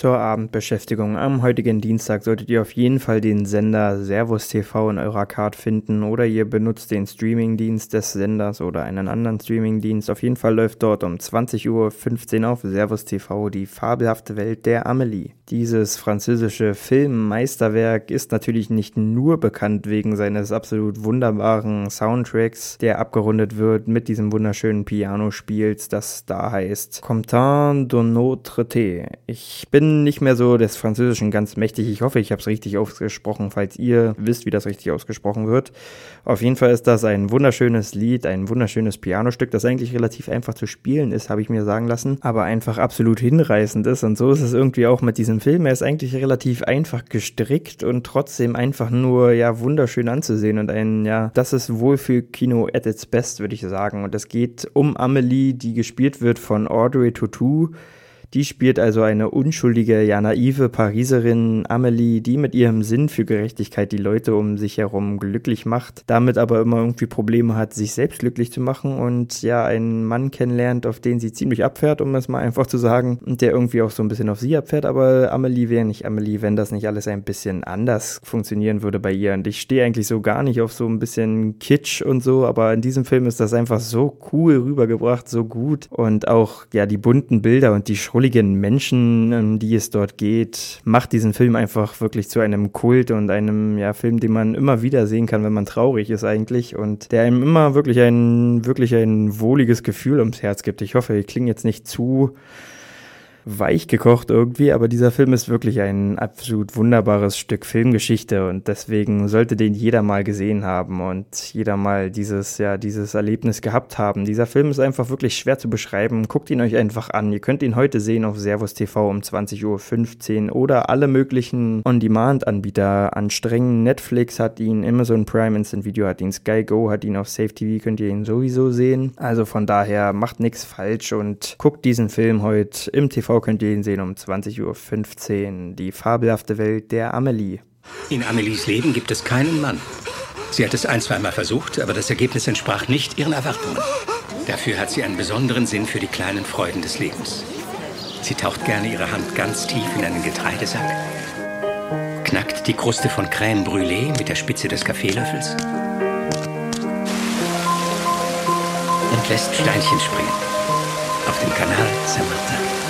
Zur Abendbeschäftigung am heutigen Dienstag solltet ihr auf jeden Fall den Sender Servus TV in eurer Card finden oder ihr benutzt den Streamingdienst des Senders oder einen anderen Streamingdienst. Auf jeden Fall läuft dort um 20.15 Uhr auf Servus TV die fabelhafte Welt der Amelie. Dieses französische Filmmeisterwerk ist natürlich nicht nur bekannt wegen seines absolut wunderbaren Soundtracks, der abgerundet wird mit diesem wunderschönen Pianospiels, das da heißt Comptant de notre thé. Ich bin bin nicht mehr so des Französischen ganz mächtig. Ich hoffe, ich habe es richtig ausgesprochen, falls ihr wisst, wie das richtig ausgesprochen wird. Auf jeden Fall ist das ein wunderschönes Lied, ein wunderschönes Pianostück, das eigentlich relativ einfach zu spielen ist, habe ich mir sagen lassen, aber einfach absolut hinreißend ist. Und so ist es irgendwie auch mit diesem Film. Er ist eigentlich relativ einfach gestrickt und trotzdem einfach nur, ja, wunderschön anzusehen und ein, ja, das ist Wohlfühlkino at its best, würde ich sagen. Und es geht um Amelie, die gespielt wird von Audrey Tautou die spielt also eine unschuldige, ja naive Pariserin Amelie, die mit ihrem Sinn für Gerechtigkeit die Leute um sich herum glücklich macht, damit aber immer irgendwie Probleme hat, sich selbst glücklich zu machen und ja einen Mann kennenlernt, auf den sie ziemlich abfährt, um es mal einfach zu sagen, und der irgendwie auch so ein bisschen auf sie abfährt, aber Amelie wäre nicht Amelie, wenn das nicht alles ein bisschen anders funktionieren würde bei ihr. Und ich stehe eigentlich so gar nicht auf so ein bisschen Kitsch und so, aber in diesem Film ist das einfach so cool rübergebracht, so gut und auch ja die bunten Bilder und die Schrulligen schrulligen Menschen, um die es dort geht, macht diesen Film einfach wirklich zu einem Kult und einem ja, Film, den man immer wieder sehen kann, wenn man traurig ist eigentlich und der einem immer wirklich ein, wirklich ein wohliges Gefühl ums Herz gibt. Ich hoffe, ich klinge jetzt nicht zu weich gekocht irgendwie, aber dieser Film ist wirklich ein absolut wunderbares Stück Filmgeschichte und deswegen sollte den jeder mal gesehen haben und jeder mal dieses, ja, dieses Erlebnis gehabt haben. Dieser Film ist einfach wirklich schwer zu beschreiben. Guckt ihn euch einfach an. Ihr könnt ihn heute sehen auf Servus TV um 20.15 Uhr oder alle möglichen On-Demand-Anbieter anstrengen. Netflix hat ihn, Amazon Prime Instant Video hat ihn, Sky Go hat ihn auf Safe TV, könnt ihr ihn sowieso sehen. Also von daher macht nichts falsch und guckt diesen Film heute im TV könnt ihr ihn sehen um 20.15 Uhr. Die fabelhafte Welt der Amelie. In Amelies Leben gibt es keinen Mann. Sie hat es ein, zweimal versucht, aber das Ergebnis entsprach nicht ihren Erwartungen. Dafür hat sie einen besonderen Sinn für die kleinen Freuden des Lebens. Sie taucht gerne ihre Hand ganz tief in einen Getreidesack, knackt die Kruste von Crème Brûlée mit der Spitze des Kaffeelöffels und lässt Steinchen springen auf dem Kanal Saint-Martin.